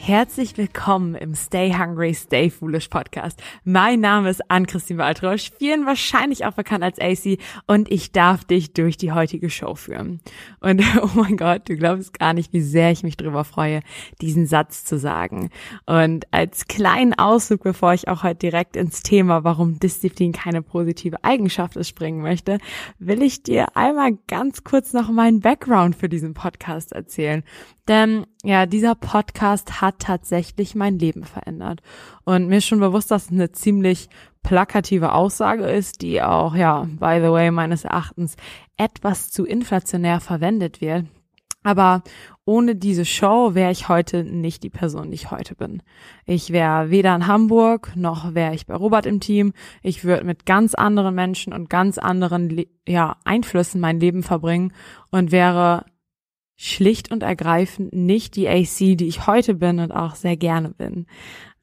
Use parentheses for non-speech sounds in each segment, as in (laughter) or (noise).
Herzlich willkommen im Stay Hungry, Stay Foolish Podcast. Mein Name ist Ann-Christine Waldrosch, vielen wahrscheinlich auch bekannt als AC und ich darf dich durch die heutige Show führen. Und (laughs) oh mein Gott, du glaubst gar nicht, wie sehr ich mich darüber freue, diesen Satz zu sagen. Und als kleinen Ausflug, bevor ich auch heute direkt ins Thema, warum Disziplin keine positive Eigenschaft ist, springen möchte, will ich dir einmal ganz kurz noch meinen Background für diesen Podcast erzählen. Denn ja, dieser Podcast hat tatsächlich mein Leben verändert. Und mir ist schon bewusst, dass es eine ziemlich plakative Aussage ist, die auch, ja, by the way, meines Erachtens etwas zu inflationär verwendet wird. Aber ohne diese Show wäre ich heute nicht die Person, die ich heute bin. Ich wäre weder in Hamburg, noch wäre ich bei Robert im Team. Ich würde mit ganz anderen Menschen und ganz anderen ja, Einflüssen mein Leben verbringen und wäre schlicht und ergreifend nicht die AC, die ich heute bin und auch sehr gerne bin.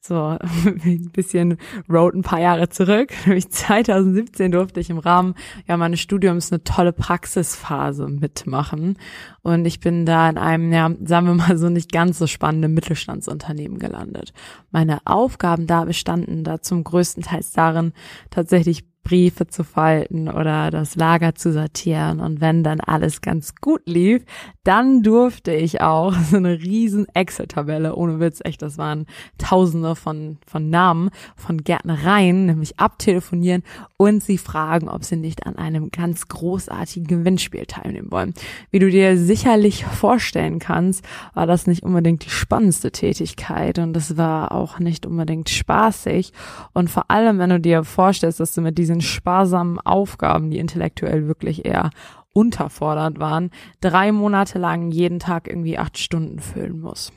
So (laughs) ein bisschen road ein paar Jahre zurück. (laughs) Nämlich 2017 durfte ich im Rahmen ja meines Studiums eine tolle Praxisphase mitmachen. Und ich bin da in einem, ja, sagen wir mal so nicht ganz so spannenden Mittelstandsunternehmen gelandet. Meine Aufgaben da bestanden da zum größten Teils darin, tatsächlich Briefe zu falten oder das Lager zu sortieren. Und wenn dann alles ganz gut lief, dann durfte ich auch (laughs) so eine riesen Excel-Tabelle, ohne Witz, echt, das waren tausende von, von Namen, von Gärtnereien, nämlich abtelefonieren und sie fragen, ob sie nicht an einem ganz großartigen Gewinnspiel teilnehmen wollen. Wie du dir sicherlich vorstellen kannst, war das nicht unbedingt die spannendste Tätigkeit und es war auch nicht unbedingt spaßig. Und vor allem, wenn du dir vorstellst, dass du mit diesen sparsamen Aufgaben, die intellektuell wirklich eher unterfordernd waren, drei Monate lang jeden Tag irgendwie acht Stunden füllen muss.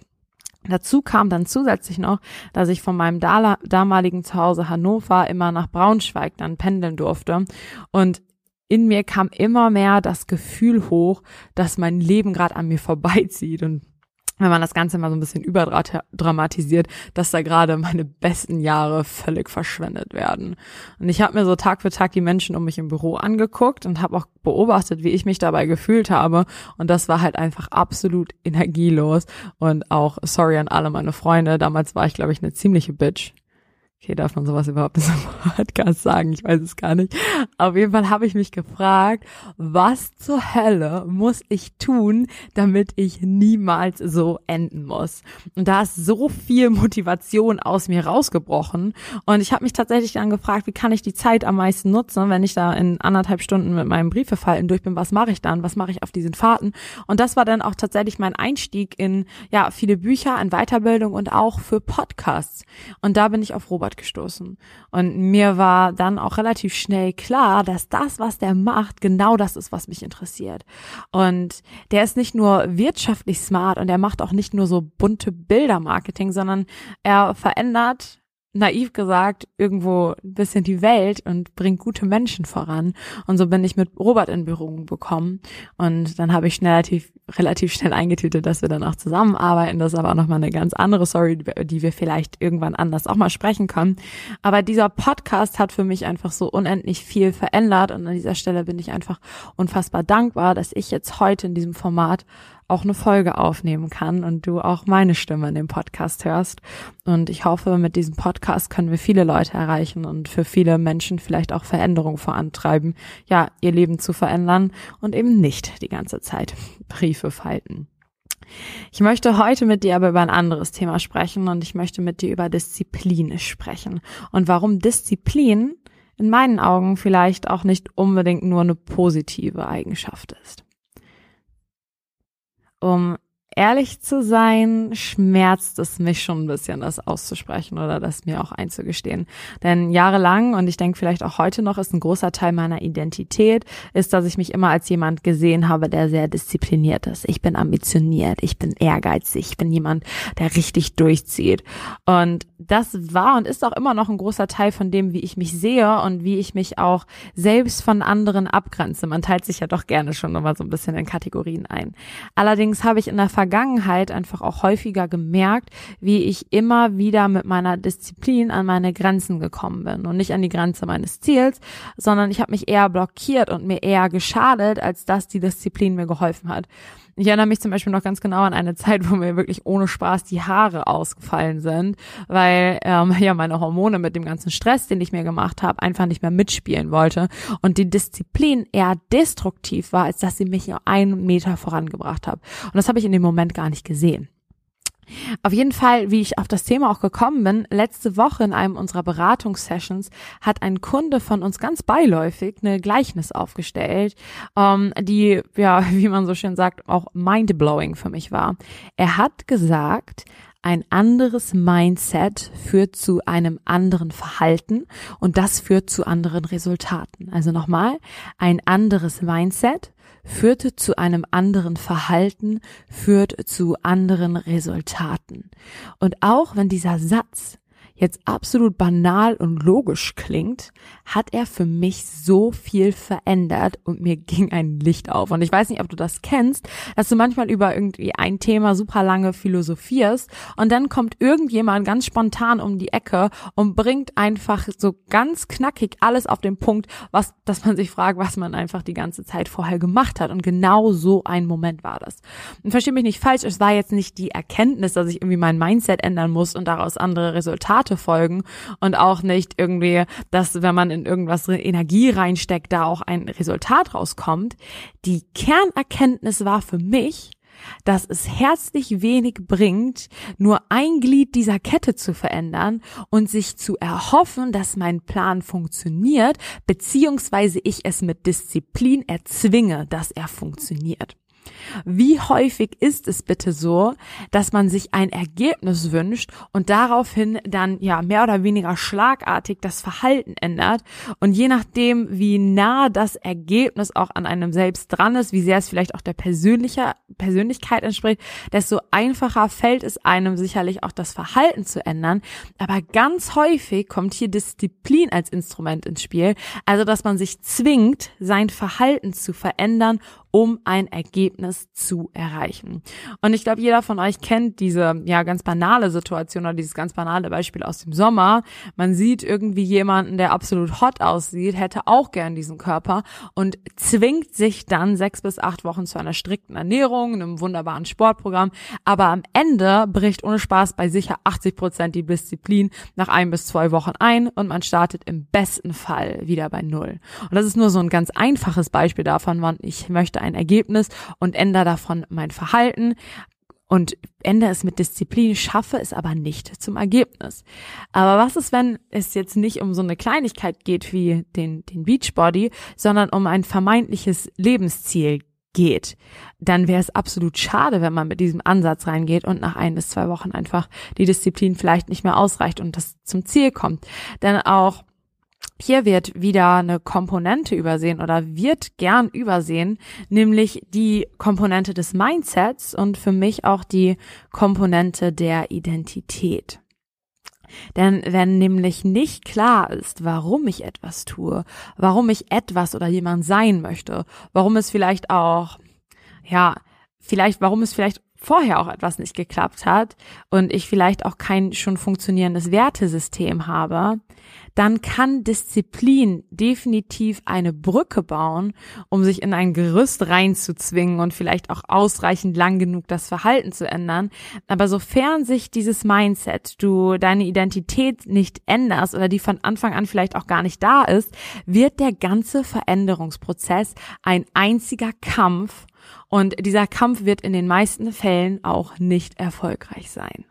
Dazu kam dann zusätzlich noch, dass ich von meinem damaligen Zuhause Hannover immer nach Braunschweig dann pendeln durfte und in mir kam immer mehr das Gefühl hoch, dass mein Leben gerade an mir vorbeizieht und wenn man das Ganze mal so ein bisschen überdramatisiert, dass da gerade meine besten Jahre völlig verschwendet werden. Und ich habe mir so Tag für Tag die Menschen um mich im Büro angeguckt und habe auch beobachtet, wie ich mich dabei gefühlt habe. Und das war halt einfach absolut energielos. Und auch sorry an alle meine Freunde. Damals war ich, glaube ich, eine ziemliche Bitch. Okay, darf man sowas überhaupt in so einem (laughs) Podcast sagen? Ich weiß es gar nicht. Auf jeden Fall habe ich mich gefragt, was zur Hölle muss ich tun, damit ich niemals so enden muss? Und da ist so viel Motivation aus mir rausgebrochen. Und ich habe mich tatsächlich dann gefragt, wie kann ich die Zeit am meisten nutzen, wenn ich da in anderthalb Stunden mit meinem Briefefalten durch bin, was mache ich dann? Was mache ich auf diesen Fahrten? Und das war dann auch tatsächlich mein Einstieg in ja viele Bücher, in Weiterbildung und auch für Podcasts. Und da bin ich auf Robert Sport gestoßen. Und mir war dann auch relativ schnell klar, dass das, was der macht, genau das ist, was mich interessiert. Und der ist nicht nur wirtschaftlich smart und er macht auch nicht nur so bunte Bildermarketing, sondern er verändert naiv gesagt, irgendwo ein bisschen die Welt und bringt gute Menschen voran. Und so bin ich mit Robert in Berührung bekommen. Und dann habe ich relativ, relativ schnell eingetütet, dass wir dann auch zusammenarbeiten. Das ist aber auch nochmal eine ganz andere Story, die wir vielleicht irgendwann anders auch mal sprechen können. Aber dieser Podcast hat für mich einfach so unendlich viel verändert. Und an dieser Stelle bin ich einfach unfassbar dankbar, dass ich jetzt heute in diesem Format auch eine Folge aufnehmen kann und du auch meine Stimme in dem Podcast hörst. Und ich hoffe, mit diesem Podcast können wir viele Leute erreichen und für viele Menschen vielleicht auch Veränderung vorantreiben, ja, ihr Leben zu verändern und eben nicht die ganze Zeit Briefe falten. Ich möchte heute mit dir aber über ein anderes Thema sprechen und ich möchte mit dir über Disziplin sprechen und warum Disziplin in meinen Augen vielleicht auch nicht unbedingt nur eine positive Eigenschaft ist um ehrlich zu sein, schmerzt es mich schon ein bisschen, das auszusprechen oder das mir auch einzugestehen. Denn jahrelang, und ich denke vielleicht auch heute noch, ist ein großer Teil meiner Identität, ist, dass ich mich immer als jemand gesehen habe, der sehr diszipliniert ist. Ich bin ambitioniert, ich bin ehrgeizig, ich bin jemand, der richtig durchzieht. Und das war und ist auch immer noch ein großer Teil von dem, wie ich mich sehe und wie ich mich auch selbst von anderen abgrenze. Man teilt sich ja doch gerne schon immer so ein bisschen in Kategorien ein. Allerdings habe ich in der Vergangenheit einfach auch häufiger gemerkt, wie ich immer wieder mit meiner Disziplin an meine Grenzen gekommen bin und nicht an die Grenze meines Ziels, sondern ich habe mich eher blockiert und mir eher geschadet, als dass die Disziplin mir geholfen hat. Ich erinnere mich zum Beispiel noch ganz genau an eine Zeit, wo mir wirklich ohne Spaß die Haare ausgefallen sind, weil ähm, ja meine Hormone mit dem ganzen Stress, den ich mir gemacht habe, einfach nicht mehr mitspielen wollte und die Disziplin eher destruktiv war, als dass sie mich einen Meter vorangebracht hat. Und das habe ich in dem Moment gar nicht gesehen. Auf jeden Fall, wie ich auf das Thema auch gekommen bin, letzte Woche in einem unserer Beratungssessions hat ein Kunde von uns ganz beiläufig eine Gleichnis aufgestellt, ähm, die, ja, (laughs) wie man so schön sagt, auch mindblowing für mich war. Er hat gesagt, ein anderes Mindset führt zu einem anderen Verhalten und das führt zu anderen Resultaten. Also nochmal, ein anderes Mindset führte zu einem anderen Verhalten, führt zu anderen Resultaten. Und auch wenn dieser Satz jetzt absolut banal und logisch klingt, hat er für mich so viel verändert und mir (laughs) ging ein Licht auf. Und ich weiß nicht, ob du das kennst, dass du manchmal über irgendwie ein Thema super lange philosophierst und dann kommt irgendjemand ganz spontan um die Ecke und bringt einfach so ganz knackig alles auf den Punkt, was, dass man sich fragt, was man einfach die ganze Zeit vorher gemacht hat. Und genau so ein Moment war das. Und verstehe mich nicht falsch, es war jetzt nicht die Erkenntnis, dass ich irgendwie mein Mindset ändern muss und daraus andere Resultate folgen und auch nicht irgendwie, dass wenn man in irgendwas Energie reinsteckt, da auch ein Resultat rauskommt. Die Kernerkenntnis war für mich, dass es herzlich wenig bringt, nur ein Glied dieser Kette zu verändern und sich zu erhoffen, dass mein Plan funktioniert, beziehungsweise ich es mit Disziplin erzwinge, dass er funktioniert. Wie häufig ist es bitte so, dass man sich ein Ergebnis wünscht und daraufhin dann ja mehr oder weniger schlagartig das Verhalten ändert und je nachdem, wie nah das Ergebnis auch an einem selbst dran ist, wie sehr es vielleicht auch der persönliche Persönlichkeit entspricht, desto einfacher fällt es einem sicherlich auch das Verhalten zu ändern. Aber ganz häufig kommt hier Disziplin als Instrument ins Spiel, also dass man sich zwingt, sein Verhalten zu verändern um ein Ergebnis zu erreichen. Und ich glaube, jeder von euch kennt diese ja ganz banale Situation oder dieses ganz banale Beispiel aus dem Sommer. Man sieht irgendwie jemanden, der absolut hot aussieht, hätte auch gern diesen Körper und zwingt sich dann sechs bis acht Wochen zu einer strikten Ernährung, einem wunderbaren Sportprogramm. Aber am Ende bricht ohne Spaß bei sicher 80 Prozent die Disziplin nach ein bis zwei Wochen ein und man startet im besten Fall wieder bei Null. Und das ist nur so ein ganz einfaches Beispiel davon, wann ich möchte ein Ergebnis und ändere davon mein Verhalten und ändere es mit Disziplin, schaffe es aber nicht zum Ergebnis. Aber was ist, wenn es jetzt nicht um so eine Kleinigkeit geht wie den, den Beachbody, sondern um ein vermeintliches Lebensziel geht, dann wäre es absolut schade, wenn man mit diesem Ansatz reingeht und nach ein bis zwei Wochen einfach die Disziplin vielleicht nicht mehr ausreicht und das zum Ziel kommt. Denn auch hier wird wieder eine Komponente übersehen oder wird gern übersehen, nämlich die Komponente des Mindsets und für mich auch die Komponente der Identität. Denn wenn nämlich nicht klar ist, warum ich etwas tue, warum ich etwas oder jemand sein möchte, warum es vielleicht auch, ja, vielleicht, warum es vielleicht vorher auch etwas nicht geklappt hat und ich vielleicht auch kein schon funktionierendes Wertesystem habe, dann kann Disziplin definitiv eine Brücke bauen, um sich in ein Gerüst reinzuzwingen und vielleicht auch ausreichend lang genug das Verhalten zu ändern. Aber sofern sich dieses Mindset, du deine Identität nicht änderst oder die von Anfang an vielleicht auch gar nicht da ist, wird der ganze Veränderungsprozess ein einziger Kampf und dieser Kampf wird in den meisten Fällen auch nicht erfolgreich sein.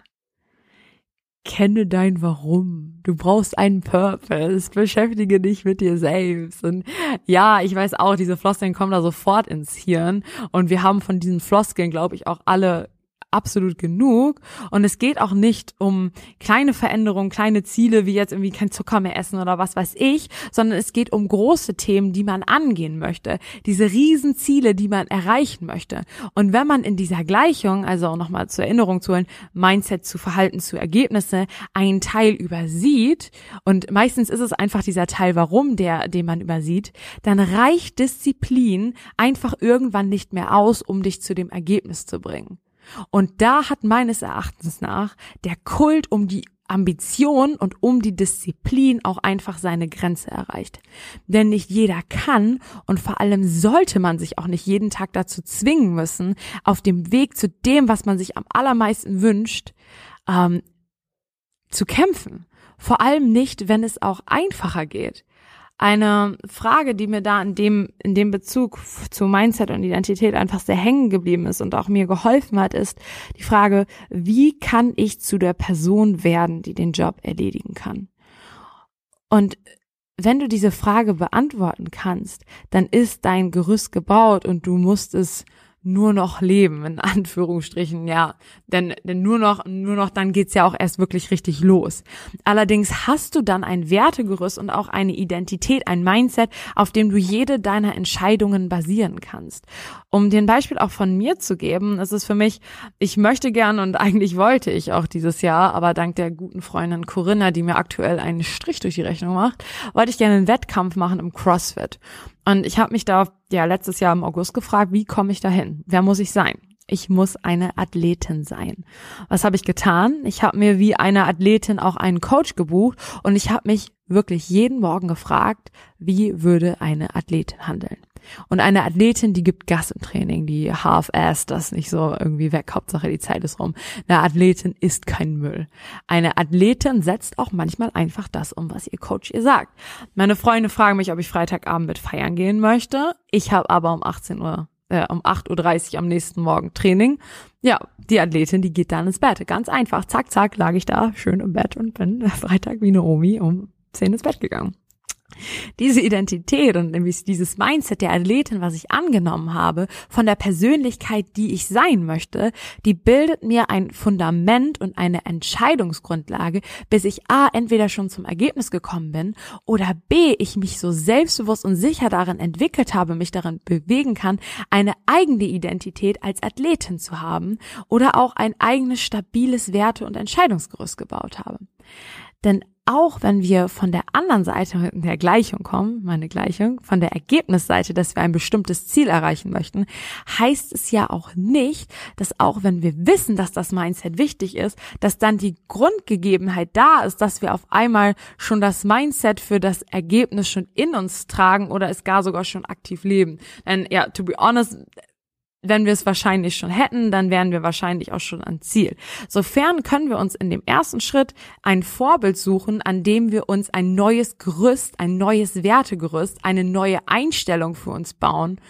Kenne dein Warum. Du brauchst einen Purpose. Beschäftige dich mit dir selbst. Und ja, ich weiß auch, diese Floskeln kommen da sofort ins Hirn. Und wir haben von diesen Floskeln, glaube ich, auch alle absolut genug. Und es geht auch nicht um kleine Veränderungen, kleine Ziele, wie jetzt irgendwie kein Zucker mehr essen oder was weiß ich, sondern es geht um große Themen, die man angehen möchte. Diese Riesenziele, die man erreichen möchte. Und wenn man in dieser Gleichung, also auch nochmal zur Erinnerung zu holen, Mindset zu Verhalten zu Ergebnisse, einen Teil übersieht, und meistens ist es einfach dieser Teil, warum der, den man übersieht, dann reicht Disziplin einfach irgendwann nicht mehr aus, um dich zu dem Ergebnis zu bringen. Und da hat meines Erachtens nach der Kult um die Ambition und um die Disziplin auch einfach seine Grenze erreicht. Denn nicht jeder kann und vor allem sollte man sich auch nicht jeden Tag dazu zwingen müssen, auf dem Weg zu dem, was man sich am allermeisten wünscht, ähm, zu kämpfen. Vor allem nicht, wenn es auch einfacher geht. Eine Frage, die mir da in dem, in dem Bezug zu Mindset und Identität einfach sehr hängen geblieben ist und auch mir geholfen hat, ist die Frage, wie kann ich zu der Person werden, die den Job erledigen kann? Und wenn du diese Frage beantworten kannst, dann ist dein Gerüst gebaut und du musst es nur noch leben, in (laughs) Anführungsstrichen, ja. Denn, denn nur noch, nur noch dann geht's ja auch erst wirklich richtig los. Allerdings hast du dann ein Wertegerüst und auch eine Identität, ein Mindset, auf dem du jede deiner Entscheidungen basieren kannst. Um dir ein Beispiel auch von mir zu geben, es ist für mich, ich möchte gern und eigentlich wollte ich auch dieses Jahr, aber dank der guten Freundin Corinna, die mir aktuell einen Strich durch die Rechnung macht, wollte ich gerne einen Wettkampf machen im CrossFit. Und ich habe mich da ja letztes Jahr im August gefragt, wie komme ich dahin? Wer muss ich sein? Ich muss eine Athletin sein. Was habe ich getan? Ich habe mir wie eine Athletin auch einen Coach gebucht und ich habe mich wirklich jeden Morgen gefragt, wie würde eine Athletin handeln? Und eine Athletin, die gibt Gas im Training, die half-ass das nicht so irgendwie weg, Hauptsache die Zeit ist rum. Eine Athletin ist kein Müll. Eine Athletin setzt auch manchmal einfach das um, was ihr Coach ihr sagt. Meine Freunde fragen mich, ob ich Freitagabend mit feiern gehen möchte. Ich habe aber um 18 Uhr äh, um 8.30 Uhr am nächsten Morgen Training. Ja, die Athletin, die geht dann ins Bett. Ganz einfach. Zack, zack, lag ich da schön im Bett und bin (laughs) Freitag wie eine Omi um 10 ins Bett gegangen diese Identität und dieses Mindset der Athletin, was ich angenommen habe, von der Persönlichkeit, die ich sein möchte, die bildet mir ein Fundament und eine Entscheidungsgrundlage, bis ich A, entweder schon zum Ergebnis gekommen bin oder B, ich mich so selbstbewusst und sicher darin entwickelt habe, mich darin bewegen kann, eine eigene Identität als Athletin zu haben oder auch ein eigenes stabiles Werte- und Entscheidungsgerüst gebaut habe. Denn auch wenn wir von der anderen Seite der Gleichung kommen, meine Gleichung, von der Ergebnisseite, dass wir ein bestimmtes Ziel erreichen möchten, heißt es ja auch nicht, dass auch wenn wir wissen, dass das Mindset wichtig ist, dass dann die Grundgegebenheit da ist, dass wir auf einmal schon das Mindset für das Ergebnis schon in uns tragen oder es gar sogar schon aktiv leben. Denn ja, to be honest, wenn wir es wahrscheinlich schon hätten, dann wären wir wahrscheinlich auch schon am Ziel. Sofern können wir uns in dem ersten Schritt ein Vorbild suchen, an dem wir uns ein neues Gerüst, ein neues Wertegerüst, eine neue Einstellung für uns bauen.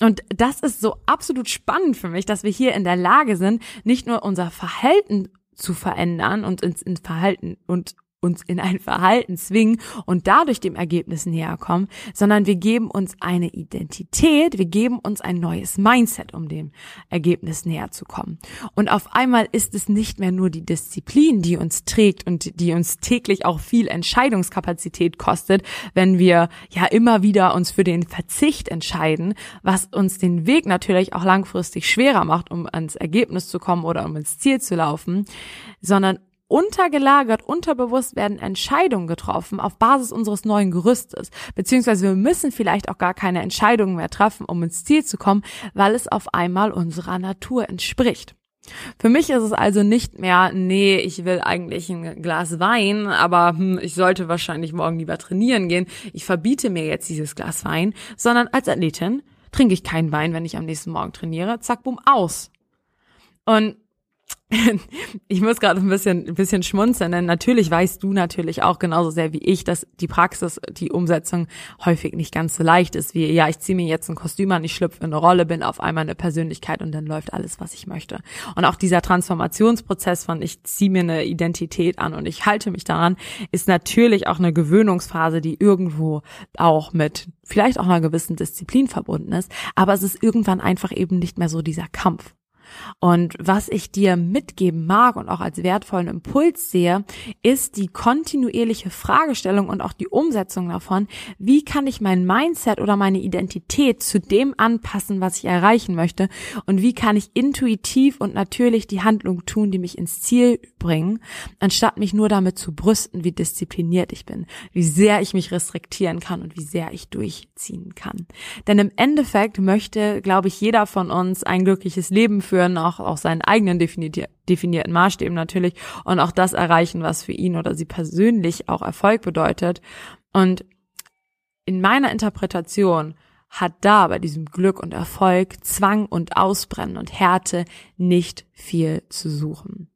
Und das ist so absolut spannend für mich, dass wir hier in der Lage sind, nicht nur unser Verhalten zu verändern und ins, ins Verhalten und uns in ein Verhalten zwingen und dadurch dem Ergebnis näher kommen, sondern wir geben uns eine Identität, wir geben uns ein neues Mindset, um dem Ergebnis näher zu kommen. Und auf einmal ist es nicht mehr nur die Disziplin, die uns trägt und die uns täglich auch viel Entscheidungskapazität kostet, wenn wir ja immer wieder uns für den Verzicht entscheiden, was uns den Weg natürlich auch langfristig schwerer macht, um ans Ergebnis zu kommen oder um ins Ziel zu laufen, sondern untergelagert, unterbewusst werden Entscheidungen getroffen auf Basis unseres neuen Gerüstes. Beziehungsweise wir müssen vielleicht auch gar keine Entscheidungen mehr treffen, um ins Ziel zu kommen, weil es auf einmal unserer Natur entspricht. Für mich ist es also nicht mehr, nee, ich will eigentlich ein Glas Wein, aber hm, ich sollte wahrscheinlich morgen lieber trainieren gehen. Ich verbiete mir jetzt dieses Glas Wein, sondern als Athletin trinke ich keinen Wein, wenn ich am nächsten Morgen trainiere. Zack, bumm, aus. Und (laughs) ich muss gerade ein bisschen, ein bisschen schmunzeln, denn natürlich weißt du natürlich auch genauso sehr wie ich, dass die Praxis, die Umsetzung häufig nicht ganz so leicht ist, wie, ja, ich ziehe mir jetzt ein Kostüm an, ich schlüpfe in eine Rolle, bin auf einmal eine Persönlichkeit und dann läuft alles, was ich möchte. Und auch dieser Transformationsprozess von, ich ziehe mir eine Identität an und ich halte mich daran, ist natürlich auch eine Gewöhnungsphase, die irgendwo auch mit vielleicht auch einer gewissen Disziplin verbunden ist, aber es ist irgendwann einfach eben nicht mehr so dieser Kampf. Und was ich dir mitgeben mag und auch als wertvollen Impuls sehe, ist die kontinuierliche Fragestellung und auch die Umsetzung davon, wie kann ich mein Mindset oder meine Identität zu dem anpassen, was ich erreichen möchte? Und wie kann ich intuitiv und natürlich die Handlung tun, die mich ins Ziel bringen, anstatt mich nur damit zu brüsten, wie diszipliniert ich bin, wie sehr ich mich restriktieren kann und wie sehr ich durchziehen kann. Denn im Endeffekt möchte, glaube ich, jeder von uns ein glückliches Leben führen, auch, auch seinen eigenen definierten Maßstäben natürlich und auch das erreichen, was für ihn oder sie persönlich auch Erfolg bedeutet. Und in meiner Interpretation hat da bei diesem Glück und Erfolg, Zwang und Ausbrennen und Härte nicht viel zu suchen.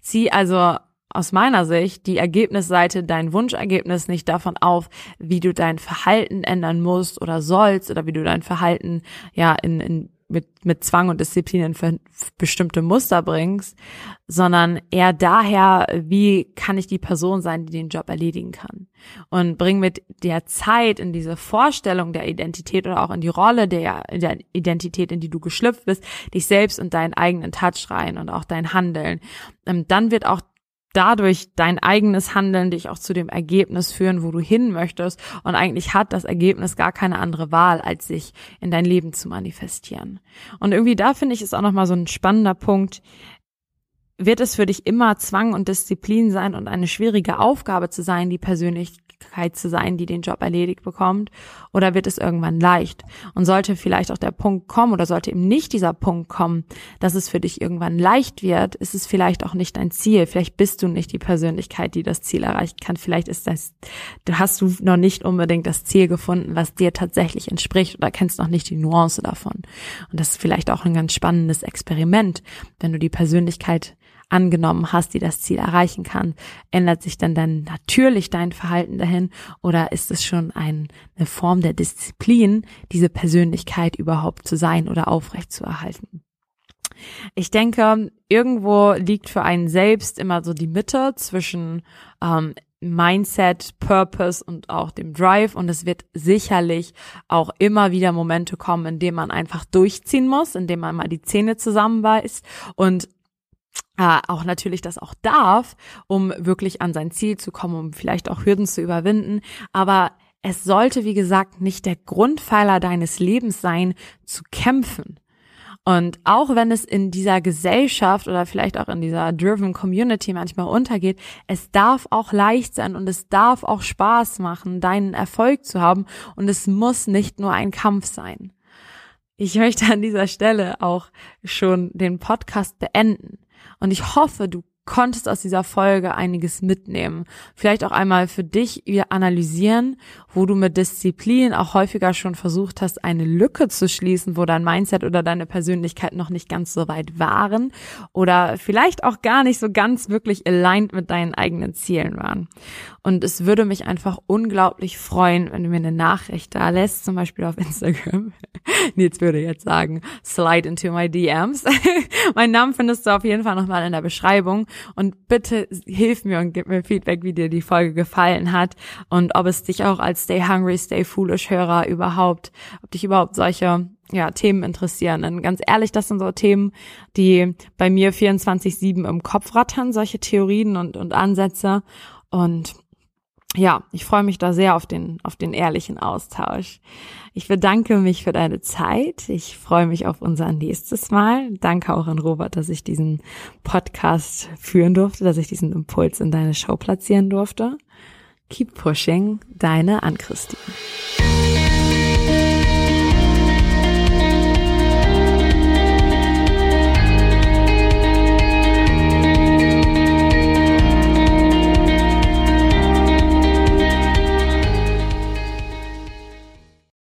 Zieh also aus meiner Sicht die Ergebnisseite, dein Wunschergebnis nicht davon auf, wie du dein Verhalten ändern musst oder sollst oder wie du dein Verhalten ja in, in mit, mit Zwang und Disziplin in bestimmte Muster bringst, sondern eher daher, wie kann ich die Person sein, die den Job erledigen kann. Und bring mit der Zeit in diese Vorstellung der Identität oder auch in die Rolle der, der Identität, in die du geschlüpft bist, dich selbst und deinen eigenen Touch rein und auch dein Handeln. Ähm, dann wird auch dadurch dein eigenes Handeln dich auch zu dem Ergebnis führen, wo du hin möchtest. Und eigentlich hat das Ergebnis gar keine andere Wahl, als sich in dein Leben zu manifestieren. Und irgendwie da finde ich es auch nochmal so ein spannender Punkt. Wird es für dich immer Zwang und Disziplin sein und eine schwierige Aufgabe zu sein, die persönlich Persönlichkeit zu sein, die den Job erledigt bekommt? Oder wird es irgendwann leicht? Und sollte vielleicht auch der Punkt kommen oder sollte eben nicht dieser Punkt kommen, dass es für dich irgendwann leicht wird, ist es vielleicht auch nicht dein Ziel. Vielleicht bist du nicht die Persönlichkeit, die das Ziel erreichen kann. Vielleicht ist das, hast du noch nicht unbedingt das Ziel gefunden, was dir tatsächlich entspricht oder kennst noch nicht die Nuance davon. Und das ist vielleicht auch ein ganz spannendes Experiment, wenn du die Persönlichkeit angenommen hast, die das Ziel erreichen kann, ändert sich dann dann natürlich dein Verhalten dahin oder ist es schon ein, eine Form der Disziplin, diese Persönlichkeit überhaupt zu sein oder aufrecht zu erhalten? Ich denke, irgendwo liegt für einen selbst immer so die Mitte zwischen ähm, Mindset, Purpose und auch dem Drive. Und es wird sicherlich auch immer wieder Momente kommen, in denen man einfach durchziehen muss, in denen man mal die Zähne zusammenbeißt und äh, auch natürlich das auch darf, um wirklich an sein Ziel zu kommen, um vielleicht auch Hürden zu überwinden. Aber es sollte, wie gesagt, nicht der Grundpfeiler deines Lebens sein, zu kämpfen. Und auch wenn es in dieser Gesellschaft oder vielleicht auch in dieser driven Community manchmal untergeht, es darf auch leicht sein und es darf auch Spaß machen, deinen Erfolg zu haben und es muss nicht nur ein Kampf sein. Ich möchte an dieser Stelle auch schon den Podcast beenden. Und ich hoffe, du konntest aus dieser Folge einiges mitnehmen. Vielleicht auch einmal für dich analysieren, wo du mit Disziplin auch häufiger schon versucht hast, eine Lücke zu schließen, wo dein Mindset oder deine Persönlichkeit noch nicht ganz so weit waren oder vielleicht auch gar nicht so ganz wirklich aligned mit deinen eigenen Zielen waren. Und es würde mich einfach unglaublich freuen, wenn du mir eine Nachricht da lässt, zum Beispiel auf Instagram. (laughs) Nils würde jetzt sagen, slide into my DMs. (laughs) mein Namen findest du auf jeden Fall nochmal in der Beschreibung. Und bitte hilf mir und gib mir Feedback, wie dir die Folge gefallen hat und ob es dich auch als Stay Hungry, Stay Foolish Hörer überhaupt, ob dich überhaupt solche ja, Themen interessieren. Denn ganz ehrlich, das sind so Themen, die bei mir 24-7 im Kopf rattern, solche Theorien und, und Ansätze. Und ja, ich freue mich da sehr auf den, auf den ehrlichen Austausch. Ich bedanke mich für deine Zeit. Ich freue mich auf unser nächstes Mal. Danke auch an Robert, dass ich diesen Podcast führen durfte, dass ich diesen Impuls in deine Show platzieren durfte. Keep pushing, deine Ann-Christine.